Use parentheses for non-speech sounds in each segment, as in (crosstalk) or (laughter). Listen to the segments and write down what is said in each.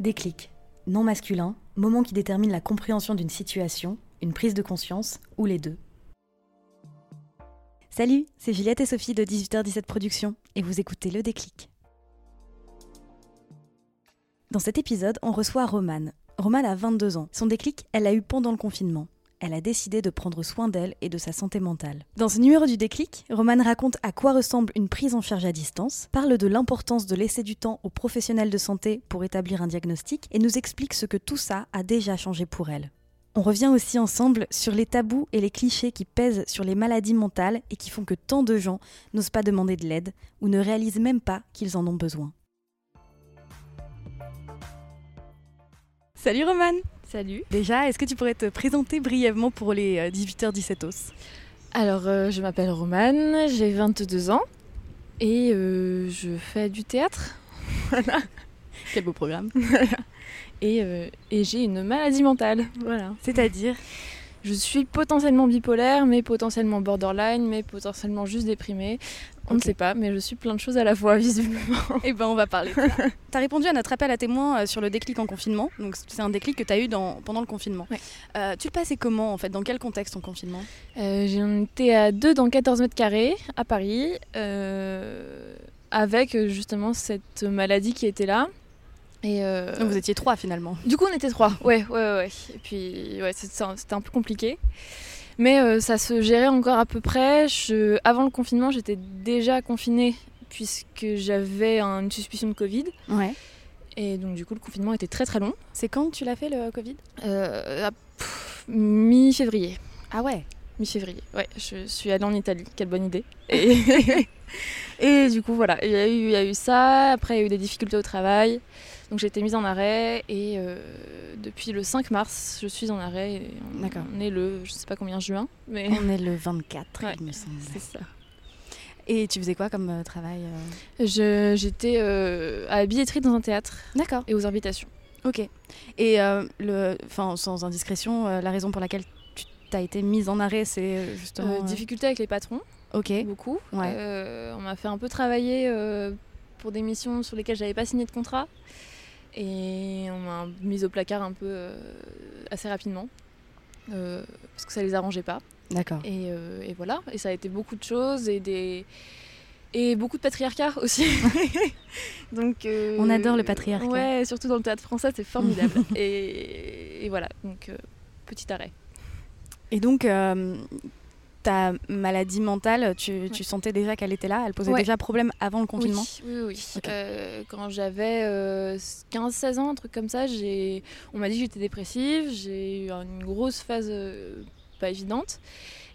Déclic. Non masculin, moment qui détermine la compréhension d'une situation, une prise de conscience ou les deux. Salut, c'est Juliette et Sophie de 18h17 Productions et vous écoutez Le Déclic. Dans cet épisode, on reçoit Romane. Romane a 22 ans. Son déclic, elle l'a eu pendant le confinement. Elle a décidé de prendre soin d'elle et de sa santé mentale. Dans ce numéro du déclic, Romane raconte à quoi ressemble une prise en charge à distance, parle de l'importance de laisser du temps aux professionnels de santé pour établir un diagnostic et nous explique ce que tout ça a déjà changé pour elle. On revient aussi ensemble sur les tabous et les clichés qui pèsent sur les maladies mentales et qui font que tant de gens n'osent pas demander de l'aide ou ne réalisent même pas qu'ils en ont besoin. Salut Romane Salut. Déjà, est-ce que tu pourrais te présenter brièvement pour les 18h17 os? Alors, euh, je m'appelle Romane, j'ai 22 ans et euh, je fais du théâtre. (laughs) voilà. Quel beau programme. et, euh, et j'ai une maladie mentale. Voilà. C'est-à-dire? Je suis potentiellement bipolaire, mais potentiellement borderline, mais potentiellement juste déprimée. On ne sait pas, mais je suis plein de choses à la fois, (laughs) visiblement. Eh ben, on va parler. (laughs) Tu as répondu à notre appel à témoins euh, sur le déclic en confinement. Donc, c'est un déclic que tu as eu dans, pendant le confinement. Ouais. Euh, tu le passais comment, en fait? Dans quel contexte ton confinement? Euh, J'en étais à deux dans 14 mètres carrés à Paris, euh, avec justement cette maladie qui était là. Et euh, Donc, vous étiez trois finalement. Du coup, on était trois. Ouais, ouais, ouais. Et puis, ouais, c'était un- peu compliqué. Mais euh, ça se gérait encore à peu près. Je- Avant le confinement, j'étais déjà confinée puisque j'avais un- une suspicion de Covid. Ouais. Et donc, du coup, le confinement était très très long. C'est quand tu l'as fait le Covid? Euh, Mi-février. Ah ouais? Mi-février. Ouais, je suis allée en Italie. Quelle bonne idée. Et, (laughs) (laughs) et du coup, voilà. Il y, a eu, il y a eu ça. Après, il y a eu des difficultés au travail. Donc, j'ai été mise en arrêt. Et euh, depuis le 5 mars, je suis en arrêt. on, D'accord. on est le, je sais pas combien, juin. Mais On est le 24, Ouais, il me semble. c'est ça. Et tu faisais quoi comme euh, travail euh J'étais euh, à la billetterie dans un théâtre D'accord. et aux invitations. Ok. Et le, enfin, sans indiscrétion, la raison pour laquelle tu t'as été mise en arrêt, c'est justement. Difficultés avec les patrons, Ok. beaucoup. Ouais. On m'a fait un peu travailler pour des missions sur lesquelles j'avais pas signé de contrat. Et on m'a mise au placard un peu euh, assez rapidement. euh, parce que ça les arrangeait pas. D'accord. Et, euh, et voilà. Et ça a été beaucoup de choses et des. Et beaucoup de patriarcat aussi. (laughs) donc, On adore le patriarcat. Ouais, surtout dans le théâtre français, c'est formidable. (laughs) et, et voilà, donc petit arrêt. Et donc, ta maladie mentale, tu, tu sentais déjà qu'elle était là Elle posait Ouais. déjà problème avant le confinement Oui, oui, oui. Euh, quand j'avais euh, 15-16 ans, un truc comme ça, on m'a dit que j'étais dépressive. J'ai eu une grosse phase euh, pas évidente.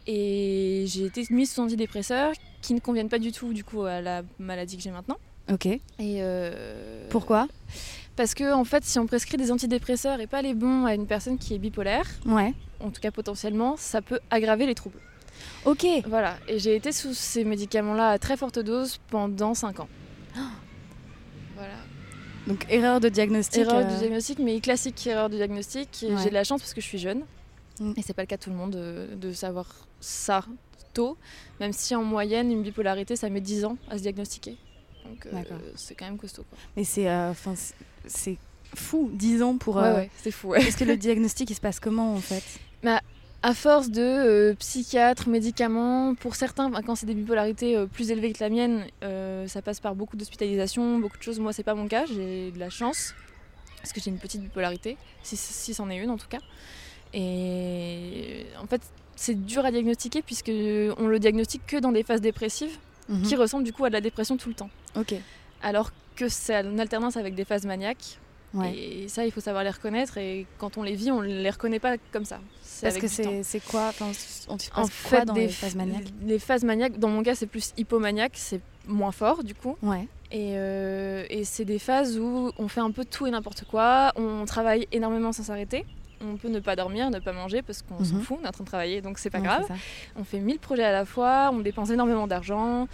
Et j'ai été mise sous antidépresseurs qui ne conviennent pas du tout du coup à la maladie que j'ai maintenant. Ok. Et euh, Pourquoi? Parce que en fait, si on prescrit des antidépresseurs et pas les bons à une personne qui est bipolaire, Ouais. en tout cas potentiellement, ça peut aggraver les troubles. Ok. Voilà. Et j'ai été sous ces médicaments-là à très forte dose pendant 5 ans. (gasps) Voilà. Donc, erreur de diagnostic. Erreur euh, du diagnostic, mais classique erreur du diagnostic. Ouais. J'ai de la chance parce que je suis jeune. Mm. Et c'est pas le cas de tout le monde de, de savoir ça tôt. Même si en moyenne, une bipolarité, ça met 10 ans à se diagnostiquer. Donc euh, c'est quand même costaud. Quoi. Mais c'est euh, enfin, c'est- c'est fou, 10 ans pour. Ouais, euh, ouais, c'est fou. Parce que le (laughs) diagnostic, il se passe comment en fait? À force de euh, psychiatres, médicaments, pour certains, bah, quand c'est des bipolarités euh, plus élevées que la mienne, euh, ça passe par beaucoup d'hospitalisation, beaucoup de choses. Moi, c'est pas mon cas, j'ai de la chance, parce que j'ai une petite bipolarité, si, si c'en est une en tout cas. Et en fait, c'est dur à diagnostiquer, puisque on le diagnostique que dans des phases dépressives, Mhm. qui ressemblent du coup à de la dépression tout le temps. Ok. Alors que c'est en alternance avec des phases maniaques, Ouais. Et ça, il faut savoir les reconnaître. Et quand on les vit, on ne les reconnaît pas comme ça. Parce que c'est quoi enfin, On te En passe quoi fait, dans des les phases maniaques? Les phases maniaques, dans mon cas, c'est plus hypomaniaque, c'est moins fort du coup. Ouais. Et, euh, et c'est des phases où on fait un peu tout et n'importe quoi, on travaille énormément sans s'arrêter. On peut ne pas dormir, ne pas manger parce qu'on s'en Mhm. fout, on est en train de travailler donc c'est pas Ouais, grave. On fait 1000 projets à la fois, on dépense énormément d'argent.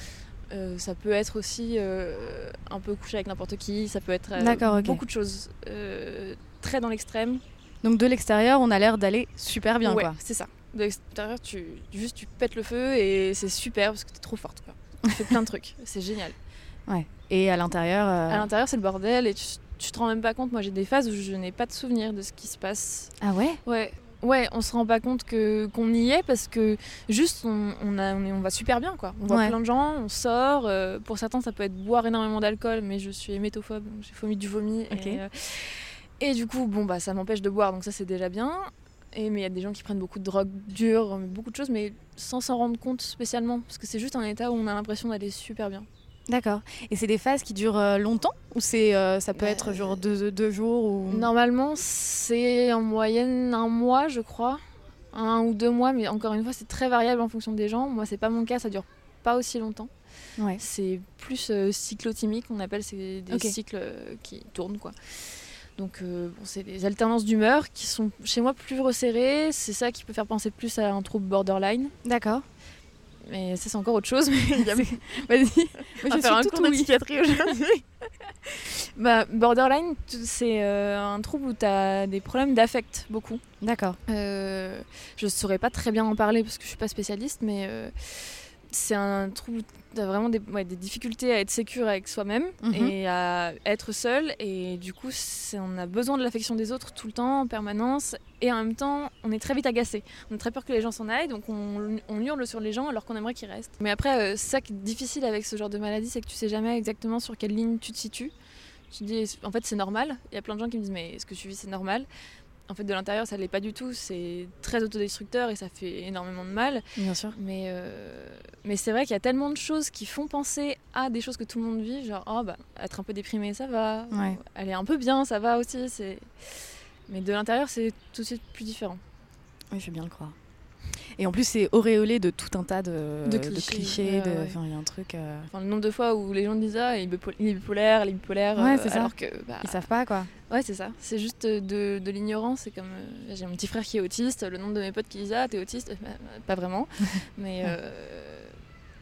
Euh, ça peut être aussi euh, un peu coucher avec n'importe qui, ça peut être euh, beaucoup de choses. Très dans l'extrême. Donc de l'extérieur, on a l'air d'aller super bien, ouais, quoi. c'est ça. De l'extérieur, tu, juste tu pètes le feu et c'est super parce que t'es trop forte. Quoi. Tu fais plein de trucs, (laughs) c'est génial. Et à l'intérieur, À l'intérieur, c'est le bordel et tu, tu te rends même pas compte. Moi, j'ai des phases où je n'ai pas de souvenir de ce qui se passe. ah ouais? Ouais, ouais, on se rend pas compte que qu'on y est parce que juste on, on, a, on, est- on va super bien quoi. On voit Ouais. plein de gens, on sort. euh, pour certains, ça peut être boire énormément d'alcool, mais je suis hémétophobe, donc j'ai vomi du vomi. Et, euh, et du coup, bon bah ça m'empêche de boire, donc ça c'est déjà bien. Et mais il y a des gens qui prennent beaucoup de drogue dure, beaucoup de choses, mais sans s'en rendre compte spécialement, parce que c'est juste un état où on a l'impression d'aller super bien. D'accord. Et c'est des phases qui durent euh, longtemps Ou c'est, euh, ça peut Bah, être genre deux, deux jours ou... Normalement, c'est en moyenne un mois, je crois. Un ou deux mois, mais encore une fois, c'est très variable en fonction des gens. Moi, c'est pas mon cas, ça dure pas aussi longtemps. Ouais. C'est plus euh, cyclotimique, on appelle, c'est des cycles euh, qui tournent, quoi. Donc, euh, bon, c'est des alternances d'humeur qui sont chez moi plus resserrées. C'est ça qui peut faire penser plus à un trouble borderline. D'accord. Mais ça, c'est encore autre chose. (laughs) (laughs) Vas-y. On va faire un cours de psychiatrie aujourd'hui. (laughs) bah, borderline, c'est euh, un trouble où tu as des problèmes d'affect, beaucoup. D'accord. Euh, je saurais pas très bien en parler parce que je suis pas spécialiste, mais euh, c'est un trouble où tu as vraiment des, ouais, des difficultés à être sécure avec soi-même Mhm. et à être seul. Et du coup, on a besoin de l'affection des autres tout le temps, en permanence. Et en même temps, on est très vite agacé. On a très peur que les gens s'en aillent, donc on, on hurle sur les gens alors qu'on aimerait qu'ils restent. Mais après, euh, ça qui est difficile avec ce genre de maladie, c'est que tu sais jamais exactement sur quelle ligne tu te situes. Tu te dis, en fait, c'est normal. Il y a plein de gens qui me disent, mais ce que tu vis, c'est normal? En fait, de l'intérieur, ça l'est pas du tout. C'est très autodestructeur et ça fait énormément de mal. Bien sûr. Mais, euh, mais c'est vrai qu'il y a tellement de choses qui font penser à des choses que tout le monde vit. Genre, oh, bah, être un peu déprimé, ça va. Ouais. Aller un peu bien, ça va aussi. C'est... Mais de l'intérieur, c'est tout de suite plus différent. Oui, je veux bien le croire. Et en plus, c'est auréolé de tout un tas de, De de clichés, clichés. de... ouais. Enfin, il y a un truc. euh, Enfin, le nombre de fois où les gens disent Ah, il est bipo- il est bipolaire, il est bipolaire. Ouais, euh, c'est ça. alors que. bah, Ils savent pas, quoi. Ouais, c'est ça. C'est juste de, de l'ignorance. C'est comme. euh, j'ai mon petit frère qui est autiste. Le nombre de mes potes qui disent Ah, t'es autiste Bah, bah, Pas vraiment. (laughs) Mais. euh,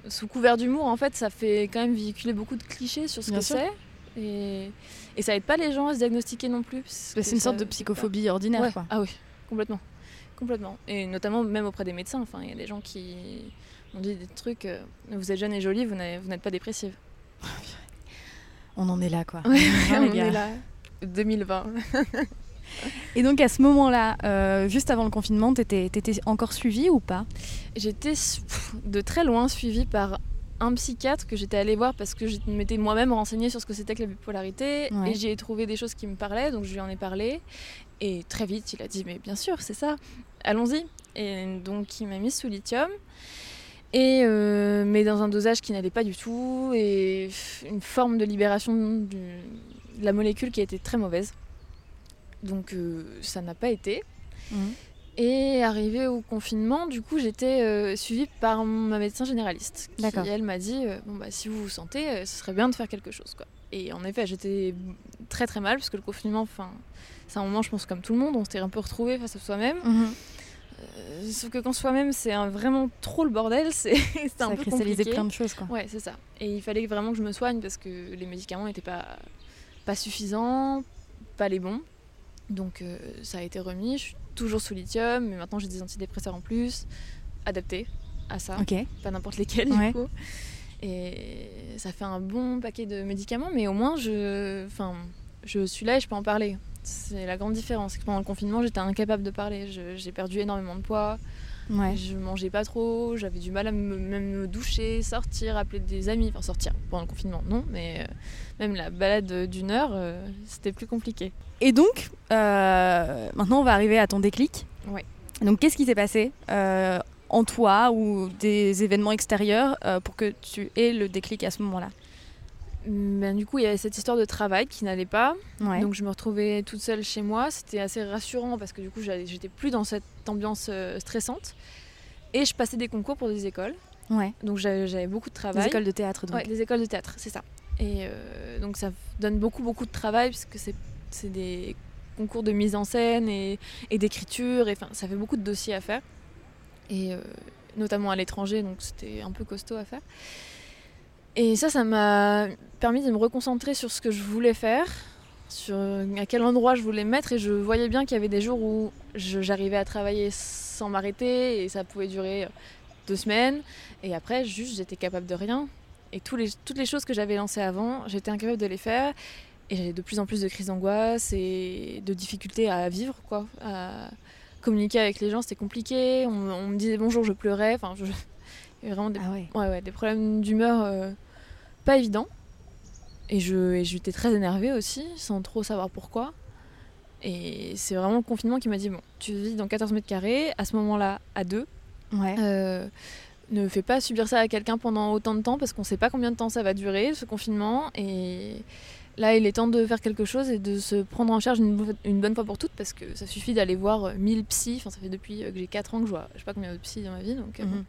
sous couvert d'humour, en fait, ça fait quand même véhiculer beaucoup de clichés sur ce Bien que c'est. Et, et ça aide pas les gens à se diagnostiquer non plus. parce C'est une ça sorte de psychophobie ordinaire, Ouais. quoi. Ah oui, complètement. Complètement. Et notamment même auprès des médecins. Enfin, il y a des gens qui ont dit des trucs. euh, vous êtes jeune et jolie, vous n'êtes pas dépressive. On en est là, quoi. Ouais, on est là. 2020. (laughs) Et donc, à ce moment-là, euh, juste avant le confinement, t'étais étais encore suivie ou pas? J'étais de très loin suivie par un psychiatre que j'étais allée voir parce que je m'étais moi-même renseignée sur ce que c'était que la bipolarité Ouais. et j'y ai trouvé des choses qui me parlaient donc je lui en ai parlé et très vite il a dit mais bien sûr c'est ça. Allons-y. Et donc il m'a mis sous lithium. Et euh, mais dans un dosage qui n'allait pas du tout. Et une forme de libération du- de la molécule qui a été très mauvaise. Donc euh, ça n'a pas été. Et arrivé au confinement, du coup, j'étais euh, suivie par ma médecin généraliste. Qui, elle m'a dit bon, bah, si vous vous sentez, ce serait bien de faire quelque chose. Quoi. Et en effet, j'étais très très mal parce que le confinement, enfin, c'est un moment, je pense, comme tout le monde, on s'était un peu retrouvé face à soi-même. Mhm. Euh, sauf que quand soi-même, c'est vraiment trop le bordel, (laughs) c'est Ça un a peu cristallisé plein de choses, quoi. Ouais, c'est ça. Et il fallait vraiment que je me soigne parce que les médicaments n'étaient pas, pas suffisants, pas les bons. Donc euh, ça a été remis. Je suis toujours sous lithium, mais maintenant j'ai des antidépresseurs en plus, adaptés à ça, Ok. pas n'importe lesquels Ouais. du coup. Et ça fait un bon paquet de médicaments, mais au moins je, enfin, je suis là et je peux en parler. C'est la grande différence. pendant le confinement, j'étais incapable de parler. J'ai perdu énormément de poids. Ouais. Je mangeais pas trop, j'avais du mal à me, même me doucher, sortir, appeler des amis. Enfin, sortir pendant le confinement, non, mais euh, même la balade d'une heure, euh, c'était plus compliqué. Et donc, euh, maintenant, on va arriver à ton déclic. Ouais. Donc, qu'est-ce qui s'est passé en toi ou des événements extérieurs pour que tu aies le déclic à ce moment-là? Ben, du coup, il y avait cette histoire de travail qui n'allait pas. Ouais. Donc je me retrouvais toute seule chez moi. C'était assez rassurant parce que du coup, j'étais plus dans cette ambiance euh, stressante. Et je passais des concours pour des écoles. ouais. Donc j'avais beaucoup de travail. Des écoles de théâtre, donc. Ouais, les écoles de théâtre, c'est ça. Et euh, donc ça donne beaucoup, beaucoup de travail puisque c'est c'est des concours de mise en scène et, et d'écriture. Et enfin, ça fait beaucoup de dossiers à faire. Et euh, notamment à l'étranger, donc c'était un peu costaud à faire. Et ça, ça m'a permis de me reconcentrer sur ce que je voulais faire, sur à quel endroit je voulais me mettre. Et je voyais bien qu'il y avait des jours où j'arrivais à travailler sans m'arrêter et ça pouvait durer deux semaines. Et après, juste, j'étais capable de rien. Et tous les, toutes les choses que j'avais lancées avant, j'étais incapable de les faire. Et j'avais de plus en plus de crises d'angoisse et de difficultés à vivre, quoi. À communiquer avec les gens, c'était compliqué. On, on me disait bonjour, je pleurais. Enfin, je- il y avait vraiment des, Ah ouais. ouais, ouais, des problèmes d'humeur euh, pas évidents. Et je- et j'étais très énervée aussi, sans trop savoir pourquoi. Et c'est vraiment le confinement qui m'a dit bon, tu vis dans 14 mètres carrés, à ce moment-là, à deux. Ouais. Euh, ne fais pas subir ça à quelqu'un pendant autant de temps parce qu'on sait pas combien de temps ça va durer, ce confinement. Et là, il est temps de faire quelque chose et de se prendre en charge une, bo- une bonne fois pour toutes parce que ça suffit d'aller voir euh, 1000 psys. Enfin, ça fait depuis que j'ai 4 ans que je vois, je sais pas combien de psys dans ma vie. Donc, euh, Mhm.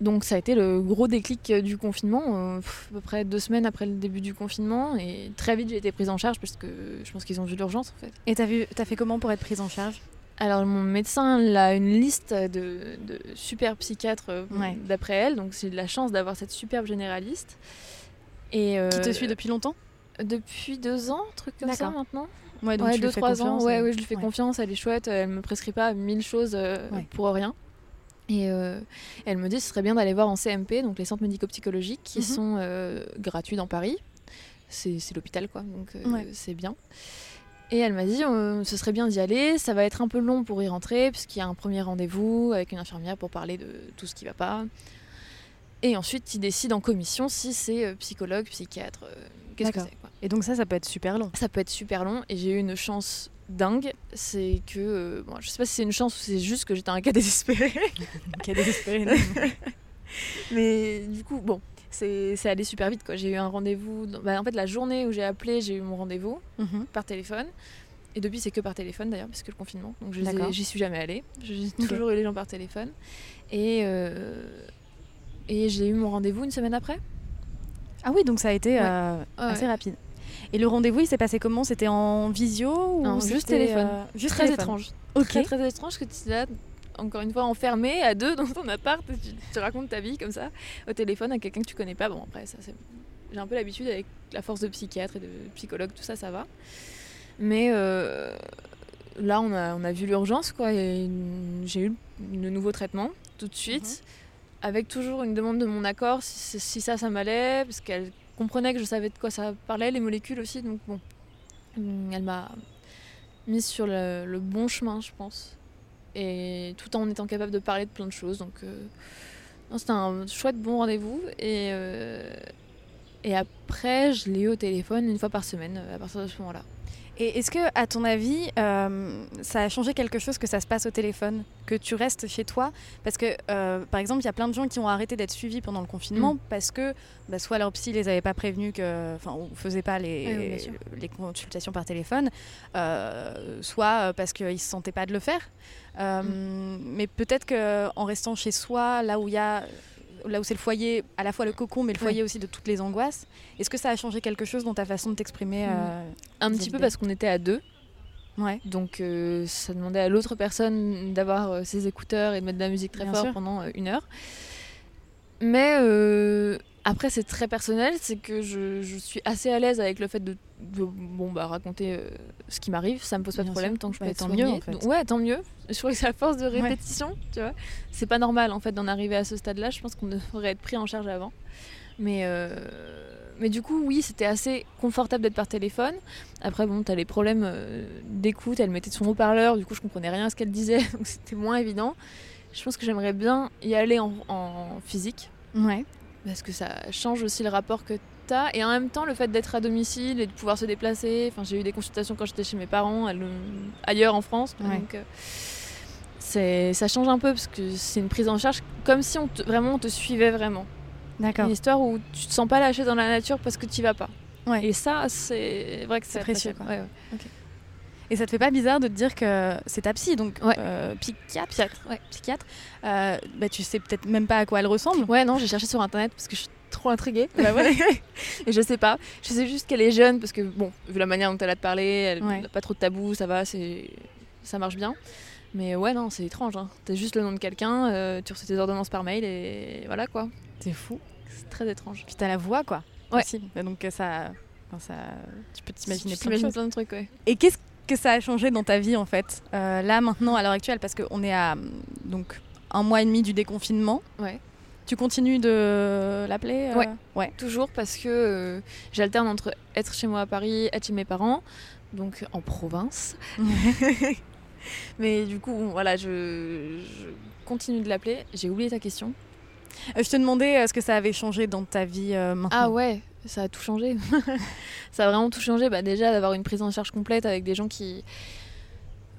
Donc ça a été le gros déclic euh, du confinement, euh, à peu près deux semaines après le début du confinement. Et très vite, j'ai été prise en charge parce que je pense qu'ils ont vu l'urgence en fait. Et t'as vu, t'as fait comment pour être prise en charge? Alors mon médecin a une liste de, de super psychiatres euh, Ouais. d'après elle, donc j'ai de la chance d'avoir cette superbe généraliste. Et, euh, Qui te suit depuis longtemps? Depuis deux ans, truc comme ça maintenant. Ouais, ouais, tu lui deux, fais trois ans. Ouais, ouais, je lui fais ouais. confiance, elle est chouette, elle me prescrit pas mille choses Ouais. pour rien. Et euh, elle me dit ce serait bien d'aller voir en CMP, donc les centres médico-psychologiques, qui Mhm. sont euh, gratuits dans Paris. C'est l'hôpital, quoi, donc euh, Ouais. c'est bien. Et elle m'a dit ce serait bien d'y aller, ça va être un peu long pour y rentrer, puisqu'il y a un premier rendez-vous avec une infirmière pour parler de tout ce qui va pas. Et ensuite, il décide en commission si c'est psychologue, psychiatre, qu'est-ce que c'est. Et donc ça, ça peut être super long. Ça peut être super long et j'ai eu une chance dingue, c'est que euh, bon, je sais pas si c'est une chance ou c'est juste que j'étais un cas désespéré, a désespéré. (laughs) mais du coup bon, c'est allé super vite quoi. J'ai eu un rendez-vous, dans- bah, en fait la journée où j'ai appelé, j'ai eu mon rendez-vous Mhm. par téléphone. Et depuis c'est que par téléphone d'ailleurs parce que le confinement, donc j'y suis jamais allée. J'ai toujours eu les gens par téléphone et euh, et j'ai eu mon rendez-vous une semaine après. Ah oui, donc ça a été Ouais. euh, Ouais, assez ouais. rapide. Et le rendez-vous, il s'est passé comment? C'était en visio ou Non, juste téléphone. euh, juste très téléphone? étrange. Ok. Très très étrange que tu là, encore une fois enfermé à deux dans ton appart et tu, tu racontes ta vie comme ça au téléphone à quelqu'un que tu connais pas. Bon après ça c'est j'ai un peu l'habitude avec la force de psychiatre et de psychologue tout ça ça va. Mais euh, là on a on a vu l'urgence quoi et j'ai eu le nouveau traitement tout de suite avec toujours une demande de mon accord si, si ça ça m'allait parce qu'elle comprenait que je savais de quoi ça parlait les molécules aussi donc bon Hum, elle m'a mise sur le, bon chemin, je pense. Et tout en étant capable de parler de plein de choses. Donc, euh, c'était un chouette bon rendez-vous. Et, euh, et après, je l'ai eu au téléphone une fois par semaine euh, à partir de ce moment-là. Et est-ce que, à ton avis, euh, ça a changé quelque chose que ça se passe au téléphone Que tu restes chez toi? Parce que, euh, par exemple, il y a plein de gens qui ont arrêté d'être suivis pendant le confinement Mm. parce que bah, soit leur psy les avait pas prévenus que, enfin, ou faisait pas les, Oui, oui, bien sûr. les consultations par téléphone, euh, soit parce qu'ils se sentaient pas de le faire. Mm. Mais peut-être que en restant chez soi, là où il y a là où c'est le foyer, à la fois le cocon, mais le Oui. foyer aussi de toutes les angoisses. Est-ce que ça a changé quelque chose dans ta façon de t'exprimer Mm. euh, Un petit peu parce qu'on était à deux. Ouais. Donc, euh, ça demandait à l'autre personne d'avoir euh, ses écouteurs et de mettre de la musique très Bien fort sûr. pendant une heure. Mais après, c'est très personnel. C'est que je, je suis assez à l'aise avec le fait de, de, bon, bah, raconter euh, ce qui m'arrive. Ça me pose pas Bien de problème sûr. tant que je Bah, peux être tant soignée. mieux, en fait. Donc, ouais, tant mieux. (laughs) Je trouve que c'est à force de répétition, tu vois. C'est pas normal en fait d'en arriver à ce stade-là. Je pense qu'on devrait être pris en charge avant. Mais, euh, mais du coup, oui, c'était assez confortable d'être par téléphone. Après, bon, t'as les problèmes euh, d'écoute. Elle mettait son haut-parleur, du coup, je comprenais rien à ce qu'elle disait, (laughs) donc c'était moins évident. Je pense que j'aimerais bien y aller en, en physique, Ouais. Parce que ça change aussi le rapport que t'as. Et en même temps, le fait d'être à domicile et de pouvoir se déplacer. Enfin, j'ai eu des consultations quand j'étais chez mes parents, ailleurs en France. Ouais. Donc, euh, ça change un peu, parce que c'est une prise en charge comme si on te- vraiment on te suivait vraiment. D'accord. Une histoire où tu te sens pas lâché dans la nature parce que tu vas pas. Ouais. Et ça, c'est vrai que C'est précieux, quoi. Ouais. Et ça te fait pas bizarre de te dire que c'est ta psy, donc Ouais. euh, psychiatre, Psychiatre, ouais. psychiatre. euh, bah, tu sais peut-être même pas à quoi elle ressemble. Ouais, non, j'ai cherché sur internet parce que je suis trop intriguée. Bah ouais. (laughs) et je sais pas. Je sais juste qu'elle est jeune parce que, bon, vu la manière dont elle a de parler, elle n'a pas trop de tabou, ça va, ça marche bien. Mais ouais, non, c'est étrange. Hein. T'as juste le nom de quelqu'un, euh, tu reçois tes ordonnances par mail et voilà quoi. C'est fou. C'est très étrange. Puis t'as la voix, quoi. Ouais. aussi. Donc ça, enfin, ça, tu peux t'imaginer plein plein de trucs, ouais. Et qu'est-ce que ça a changé dans ta vie en fait Euh, Là maintenant, à l'heure actuelle, parce qu'on est à donc un mois et demi du déconfinement. Ouais. Tu continues de l'appeler euh Ouais. Ouais. Toujours parce que euh, j'alterne entre être chez moi à Paris, être chez mes parents, donc en province. (laughs) Mais du coup, bon, voilà, je, je continue de l'appeler. J'ai oublié ta question. Je te demandais ce que ça avait changé dans ta vie maintenant. Ah ouais, ça a tout changé. (laughs) ça a vraiment tout changé. Bah, déjà, d'avoir une prise en charge complète avec des gens qui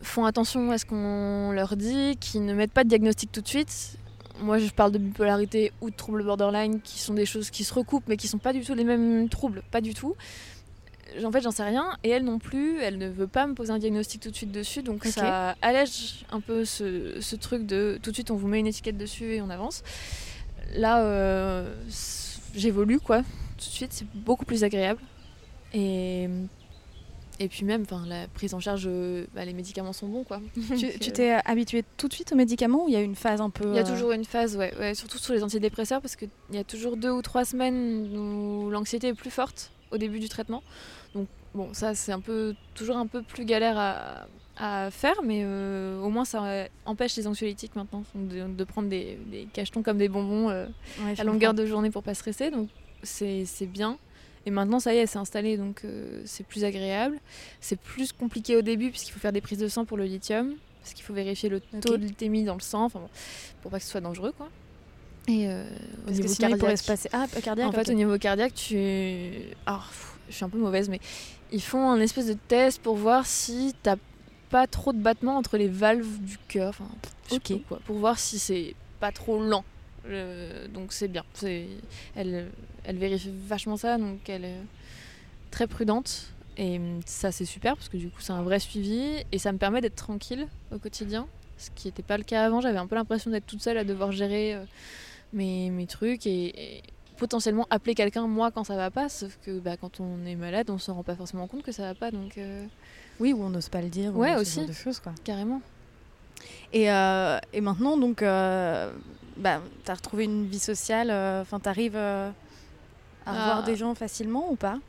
font attention à ce qu'on leur dit, qui ne mettent pas de diagnostic tout de suite. Moi, je parle de bipolarité ou de troubles borderline, qui sont des choses qui se recoupent, mais qui sont pas du tout les mêmes troubles, pas du tout. En fait, j'en sais rien, et elle non plus, elle ne veut pas me poser un diagnostic tout de suite dessus, donc ça allège un peu ce, ce truc de tout de suite on vous met une étiquette dessus et on avance. Là, euh, j'évolue quoi, tout de suite, c'est beaucoup plus agréable. Et, et puis même, enfin, la prise en charge, euh, bah, les médicaments sont bons quoi. (laughs) Tu euh, t'es habitué tout de suite aux médicaments ou il y a une phase un peu il y a euh, toujours une phase, ouais, ouais, surtout sur les antidépresseurs, parce qu'il y a toujours deux ou trois semaines où l'anxiété est plus forte au début du traitement. Donc bon, ça c'est un peu toujours un peu plus galère à, à faire, mais euh, au moins ça empêche les anxiolytiques maintenant de, de prendre des, des cachetons comme des bonbons euh, ouais, à longueur de journée pour pas stresser. Donc c'est bien. Et maintenant, ça y est, c'est installé, donc euh, c'est plus agréable. C'est plus compliqué au début, puisqu'il faut faire des prises de sang pour le lithium, parce qu'il faut vérifier le taux de lithémie dans le sang, bon, pour pas que ce soit dangereux, quoi. Et euh, au Parce que niveau sinon, il pourrait cardiaque, se passer. Ah, cardiaque. en fait, au niveau cardiaque, tu. Alors, pff, je suis un peu mauvaise, mais ils font un espèce de test pour voir si t'as pas trop de battements entre les valves du cœur. Enfin, je sais Ok. pas quoi, pour voir si c'est pas trop lent. Euh, donc c'est bien. Elle, elle vérifie vachement ça, donc elle est très prudente. Et ça, c'est super parce que du coup, c'est un vrai suivi et ça me permet d'être tranquille au quotidien. Ce qui n'était pas le cas avant. J'avais un peu l'impression d'être toute seule à devoir gérer euh, mes, mes trucs et, et potentiellement appeler quelqu'un, moi, quand ça va pas. Sauf que bah, quand on est malade, on se rend pas forcément compte que ça va pas. Donc, euh, Oui, ou on n'ose pas le dire. Ouais, ou ce aussi. genre de choses, quoi. carrément. Et, euh, et maintenant, donc, euh, bah, t'as retrouvé une vie sociale. Enfin, t'arrives euh, à Ah. revoir des gens facilement ou pas?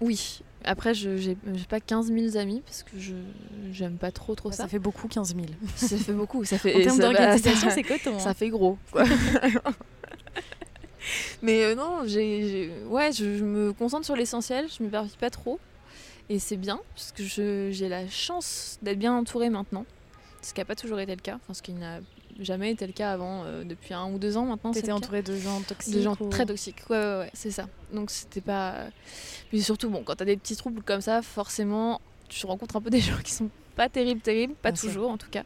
Oui. Après, je j'ai pas 15 000 amis parce que je j'aime pas trop trop ça. ça. fait beaucoup, 15 000. Ça fait beaucoup. Ça fait, (laughs) En termes bah, d'organisation, c'est coton. ça hein. fait gros quoi. (laughs) Mais euh, non, j'ai, ouais, je, je me concentre sur l'essentiel, je m'éparpille pas trop. Et c'est bien, parce que je- j'ai la chance d'être bien entourée maintenant. Ce qui n'a pas toujours été le cas, enfin ce qui n'a jamais été le cas avant, euh, depuis un ou deux ans maintenant. T'étais entourée de gens toxiques. De gens ou- très toxiques, ouais, ouais, ouais, c'est ça. Donc c'était pas. Puis surtout, bon, quand t'as des petits troubles comme ça, forcément, tu rencontres un peu des (laughs) gens qui sont pas terribles, terribles, pas Bien sûr. toujours en tout cas.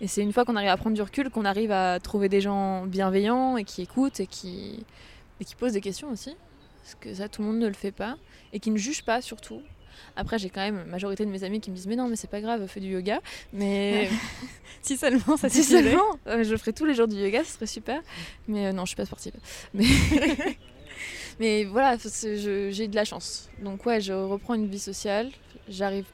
Et c'est une fois qu'on arrive à prendre du recul qu'on arrive à trouver des gens bienveillants et qui écoutent et qui, et qui posent des questions aussi. Parce que ça, tout le monde ne le fait pas. Et qui ne jugent pas surtout. Après, j'ai quand même la majorité de mes amis qui me disent Mais non, mais c'est pas grave, fais du yoga. Mais. (laughs) (laughs) Si seulement ça Si seulement, euh, je ferais tous les jours du yoga, ce serait super. Mais euh, non, je suis pas sportive. Mais, (laughs) mais voilà, j'ai de la chance. Donc ouais, je reprends une vie sociale. J'arrive,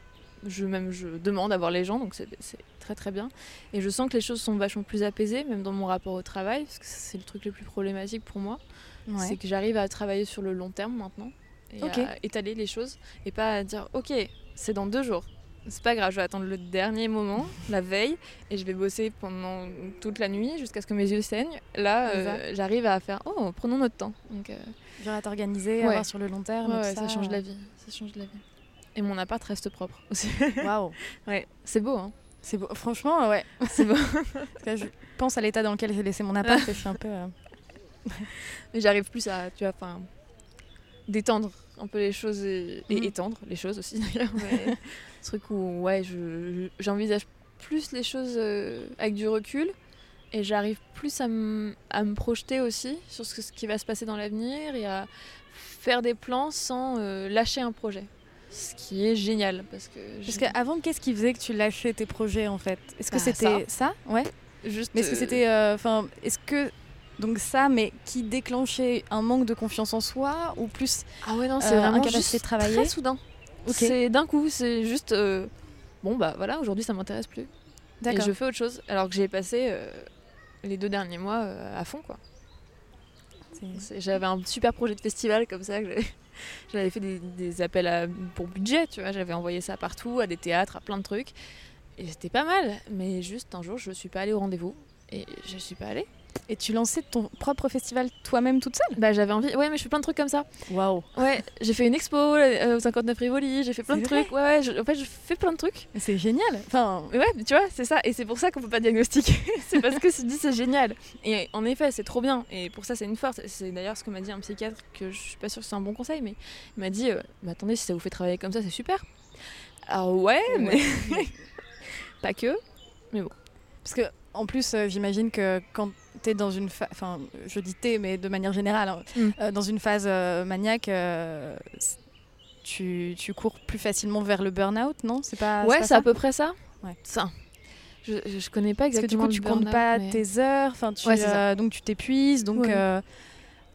je même je demande à voir les gens, donc c'est c'est très très bien. Et je sens que les choses sont vachement plus apaisées, même dans mon rapport au travail, parce que c'est le truc le plus problématique pour moi. Ouais. C'est que j'arrive à travailler sur le long terme maintenant et à étaler les choses et pas à dire ok, c'est dans deux jours. C'est pas grave, je vais attendre le dernier moment, (laughs) la veille, et je vais bosser pendant toute la nuit jusqu'à ce que mes yeux saignent. Là, euh, j'arrive à faire oh, prenons notre temps. Donc, euh, Genre à t'organiser, Ouais. sur le long terme. ouais, ouais, ça change la vie. Ça change la vie. Et mon appart reste propre (laughs) aussi. Waouh. ouais, c'est beau, hein. C'est beau. Franchement, ouais. (laughs) C'est beau. Parce que je pense à l'état dans lequel j'ai laissé mon appart et je suis un peu. euh, Mais j'arrive plus à, tu vois, enfin, détendre un peu les choses et, et Mhm. étendre les choses aussi d'ailleurs. (laughs) Ce truc où, ouais, je- je- j'envisage plus les choses euh, avec du recul et j'arrive plus à, me projeter aussi sur ce, ce qui va se passer dans l'avenir et à faire des plans sans euh, lâcher un projet. Ce qui est génial parce que Parce qu'avant, qu'est-ce qui faisait que tu lâchais tes projets en fait? Est-ce que Bah, c'était ça. Ouais. juste Mais est-ce que euh, c'était. Enfin, est-ce que. Donc ça, mais qui déclenchait un manque de confiance en soi ou plus ah ouais non euh, c'est vraiment incapacité juste de travailler très soudain. C'est d'un coup, c'est juste euh, bon bah voilà aujourd'hui ça m'intéresse plus. Et D'accord. je fais autre chose. Alors que j'ai passé euh, les deux derniers mois euh, à fond, quoi. C'est- J'avais un super projet de festival comme ça. que J'avais (laughs) j'avais fait des, des appels à- pour budget, tu vois. J'avais envoyé ça partout, à des théâtres, à plein de trucs. Et c'était pas mal. Mais juste un jour, je suis pas allée au rendez-vous. Et je suis pas allée. Et tu lançais ton propre festival toi-même toute seule Bah j'avais envie. Ouais, mais je fais plein de trucs comme ça. Waouh Ouais, j'ai fait une expo euh, au 59 Rivoli. J'ai fait plein de trucs. Ouais, ouais. je- en fait, je fais plein de trucs. C'est génial Enfin, Mais ouais, mais tu vois, c'est ça. Et c'est pour ça qu'on peut pas diagnostiquer. (laughs) c'est parce que se dit c'est génial. Et en effet, c'est trop bien. Et pour ça, c'est une force. C'est d'ailleurs ce que m'a dit un psychiatre, que je suis pas sûre que c'est un bon conseil, mais il m'a dit euh, Mais attendez, si ça vous fait travailler comme ça, c'est super. Alors ouais, mais (laughs) pas que. Parce que en plus, euh, j'imagine que quand t'es dans une phase, enfin, je dis t'es, mais de manière générale, hein, Mm. euh, dans une phase euh, maniaque, tu, tu cours plus facilement vers le burn-out, non? C'est pas ouais, c'est à peu près ça. Ouais. Ça. Je, je, connais pas Parce que du exactement coup, tu comptes pas mais- tes heures, enfin, tu, Ouais, donc tu t'épuises, donc. Ouais.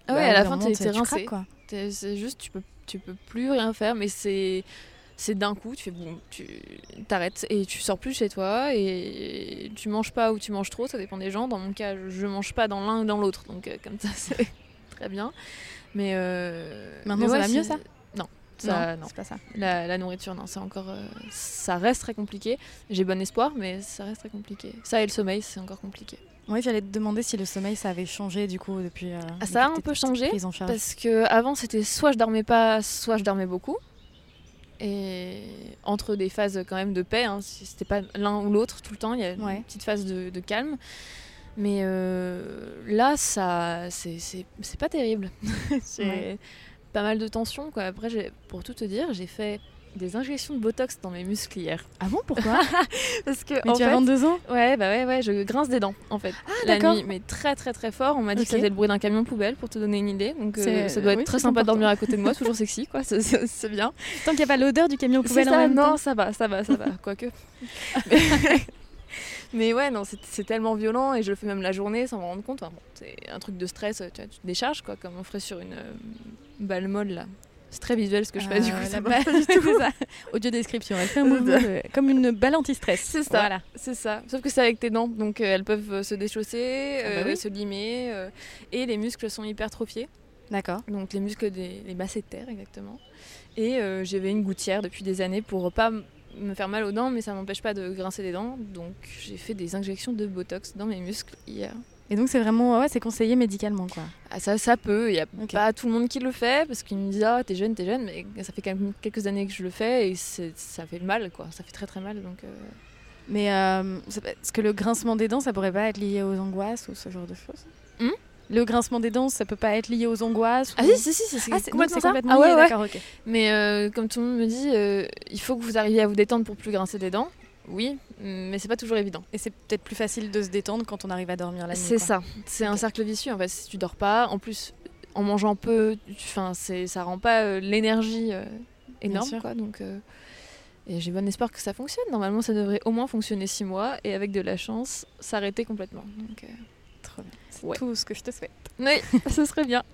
Ah ouais, bah, à la fin, t'es tu rincé. C'est juste, tu peux, tu peux plus rien faire, mais c'est. C'est d'un coup, tu fais bon, tu t'arrêtes et tu sors plus chez toi et tu manges pas ou tu manges trop, ça dépend des gens. Dans mon cas, je mange pas dans l'un ou dans l'autre, donc euh, comme ça (laughs) c'est très bien. Mais euh, Maintenant, mais ça va mieux, ça? Non, ça, non. c'est pas ça. La, la nourriture, non, c'est encore, euh, ça reste très compliqué. J'ai bon espoir, mais ça reste très compliqué. Ça et le sommeil, c'est encore compliqué. Oui, j'allais te demander si le sommeil ça avait changé du coup depuis. euh, Ah, ça a un peu changé. Parce que avant c'était soit je dormais pas, soit je dormais beaucoup. Et entre des phases quand même de paix, hein, si c'était pas l'un ou l'autre tout le temps, il y a Ouais. une petite phase de, de calme. Mais euh, là, ça, c'est c'est- c'est pas terrible. (laughs) Ouais. pas mal de tension. Quoi. Après, pour tout te dire, j'ai fait des injections de botox dans mes muscles hier. Ah bon, pourquoi (laughs) Parce que Mais en tu as fait, 22 ans Ouais, bah ouais, ouais, je grince des dents en fait. la d'accord. nuit, mais très très très fort. On m'a dit Ok. que ça faisait le bruit d'un camion poubelle pour te donner une idée. Donc euh, ça doit être oui, très sympa de dormir à côté de moi, toujours sexy quoi, (laughs) c'est- bien. Tant qu'il n'y a pas l'odeur du camion poubelle en ça, même non, temps. ça va, ça va, ça va, (laughs) quoique. Mais, mais ouais, non, c'est c'est tellement violent et je le fais même la journée sans me rendre compte. Enfin, bon, c'est un truc de stress, tu, vois, tu te décharges quoi, comme on ferait sur une euh, balle molle là. C'est très visuel ce que je fais du coup. Euh, ça marche balle- pas du (laughs) tout. c'est ça. Audio description. Elle fait un mouvement de- comme une balle anti-stress. C'est ça. Voilà. C'est ça. Sauf que c'est avec tes dents, donc euh, elles peuvent euh, se déchausser, Ah bah oui. se limer, et les muscles sont hypertrophiés. D'accord. donc les muscles des les masséters exactement. Et j'avais une gouttière depuis des années pour pas me faire mal aux dents, mais ça m'empêche pas de grincer des dents. Donc j'ai fait des injections de botox dans mes muscles hier. Et donc c'est vraiment ouais, c'est conseillé médicalement quoi. Ah, ça, ça peut, il y a pas tout le monde qui le fait parce qu'ils me disent ah t'es jeune, t'es jeune, mais ça fait quand même quelques années que je le fais et ça fait mal quoi, ça fait très très mal donc. euh, Mais euh, est-ce que le grincement des dents ça pourrait pas être lié aux angoisses ou ce genre de choses? Hmm? Le grincement des dents ça peut pas être lié aux angoisses Ah ou- si si si, c'est Ah, complètement ça. complètement Ah ouais lié, ouais. Mais euh, comme tout le monde me dit, euh, il faut que vous arriviez à vous détendre pour plus grincer des dents. Oui, mais c'est pas toujours évident. Et c'est peut-être plus facile de se détendre quand on arrive à dormir la nuit. C'est ça, c'est un cercle vicieux en fait. Si tu dors pas, en plus en mangeant peu, enfin c'est ça rend pas euh, l'énergie euh, énorme quoi. Donc euh, et j'ai bon espoir que ça fonctionne. Normalement, ça devrait au moins fonctionner six mois et avec de la chance, s'arrêter complètement. Donc Trop bien. C'est Ouais. tout ce que je te souhaite. oui, (laughs) ce serait bien. (laughs)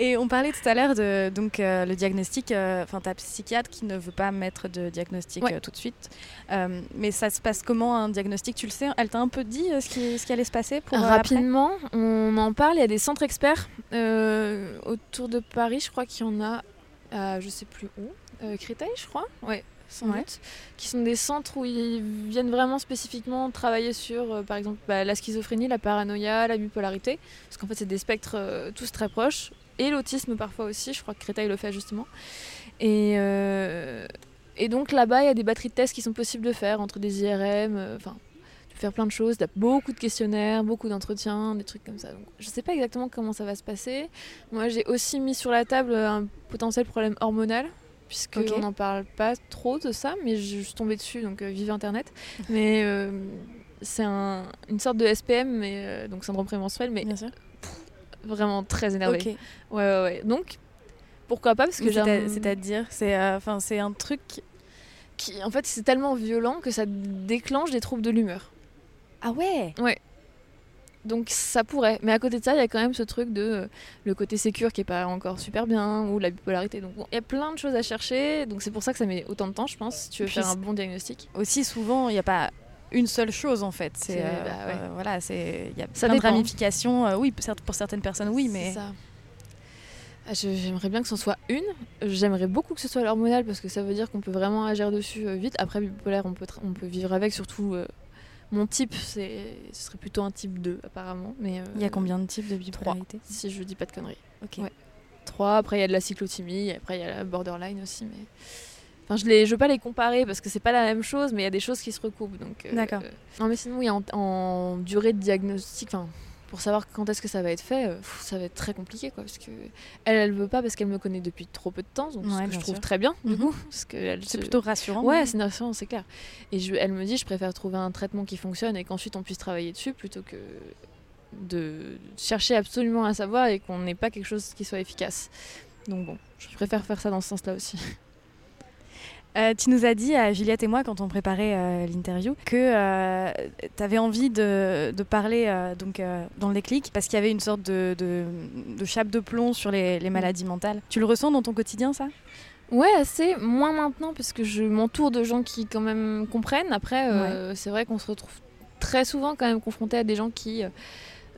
Et on parlait tout à l'heure de donc euh, le diagnostic, euh, enfin ta psychiatre qui ne veut pas mettre de diagnostic Ouais. euh, tout de suite. Euh, mais ça se passe comment un diagnostic? Tu le sais Elle t'a un peu dit euh, ce, qui, ce qui allait se passer pour euh, après? Rapidement, on en parle. Il y a des centres experts euh, autour de Paris. Je crois qu'il y en a, à, je sais plus où, euh, Créteil, je crois? Ouais. Sans Ouais. doute, qui sont des centres où ils viennent vraiment spécifiquement travailler sur, euh, par exemple, bah, la schizophrénie, la paranoïa, la bipolarité, parce qu'en fait c'est des spectres euh, tous très proches, et l'autisme parfois aussi, je crois que Créteil le fait justement. Et, euh, et donc là-bas, il y a des batteries de tests qui sont possibles de faire entre des IRM, euh, enfin, tu peux faire plein de choses, il y a beaucoup de questionnaires, beaucoup d'entretiens, des trucs comme ça. Donc, je ne sais pas exactement comment ça va se passer. Moi, j'ai aussi mis sur la table un potentiel problème hormonal, puisqu'on Ok. n'en parle pas trop de ça, mais je suis tombée dessus, donc euh, vive Internet. Mais euh, c'est un, une sorte de SPM, mais, euh, donc syndrome prémenstruel, mais. Vraiment très énervé. Ok. Ouais, ouais, ouais. Donc, pourquoi pas Parce que C'est-à-dire, c'est euh, enfin c'est un truc. qui, en fait, c'est tellement violent que ça déclenche des troubles de l'humeur. Ah ouais? Donc ça pourrait. Mais à côté de ça, il y a quand même ce truc de euh, le côté sécure qui est pas encore super bien, ou la bipolarité. Donc bon, il y a plein de choses à chercher. Donc c'est pour ça que ça met autant de temps, je pense, si tu veux Puis faire un bon diagnostic. Aussi souvent, il n'y a pas une seule chose en fait. C'est euh, bah ouais. euh, voilà, c'est il y a Ça plein de ramifications. euh, oui, certes, pour certaines personnes, oui, mais. Ah, J'aimerais bien que ce soit une. J'aimerais beaucoup que ce soit l'hormonal parce que ça veut dire qu'on peut vraiment agir dessus vite. Après, bipolaire, on peut, on peut vivre avec. Surtout, mon type, c'est, ce serait plutôt un type 2 apparemment. Mais, il y a combien de types de bipolarité Si je dis pas de conneries. Ok. Ouais. 3, après il y a de la cyclothymie, après il y a la borderline aussi. Mais... Enfin, je ne veux pas les comparer parce que c'est pas la même chose, mais il y a des choses qui se recoupent. Donc, euh, D'accord. euh, Non, mais sinon, oui, en, en durée de diagnostic, enfin, pour savoir quand est-ce que ça va être fait, euh, pff, ça va être très compliqué, quoi. Parce que elle, elle veut pas parce qu'elle me connaît depuis trop peu de temps, donc ce que je trouve sûr. très bien, du Mhm. coup. Parce que elle C'est se- plutôt rassurant. Ouais, c'est rassurant, c'est clair. Et je, elle me dit, je préfère trouver un traitement qui fonctionne et qu'ensuite on puisse travailler dessus plutôt que de chercher absolument à savoir et qu'on n'ait pas quelque chose qui soit efficace. Donc bon, je préfère faire ça dans ce sens-là aussi. Euh, tu nous as dit à Juliette et moi quand on préparait euh, l'interview que tu avais envie de, de parler euh, donc, euh, dans le déclic parce qu'il y avait une sorte de, de, de chape de plomb sur les, les maladies mentales. Tu le ressens dans ton quotidien ça? Ouais, assez. Moins maintenant, parce que je m'entoure de gens qui quand même comprennent. Après, euh, c'est vrai qu'on se retrouve très souvent quand même confronté à des gens qui... euh,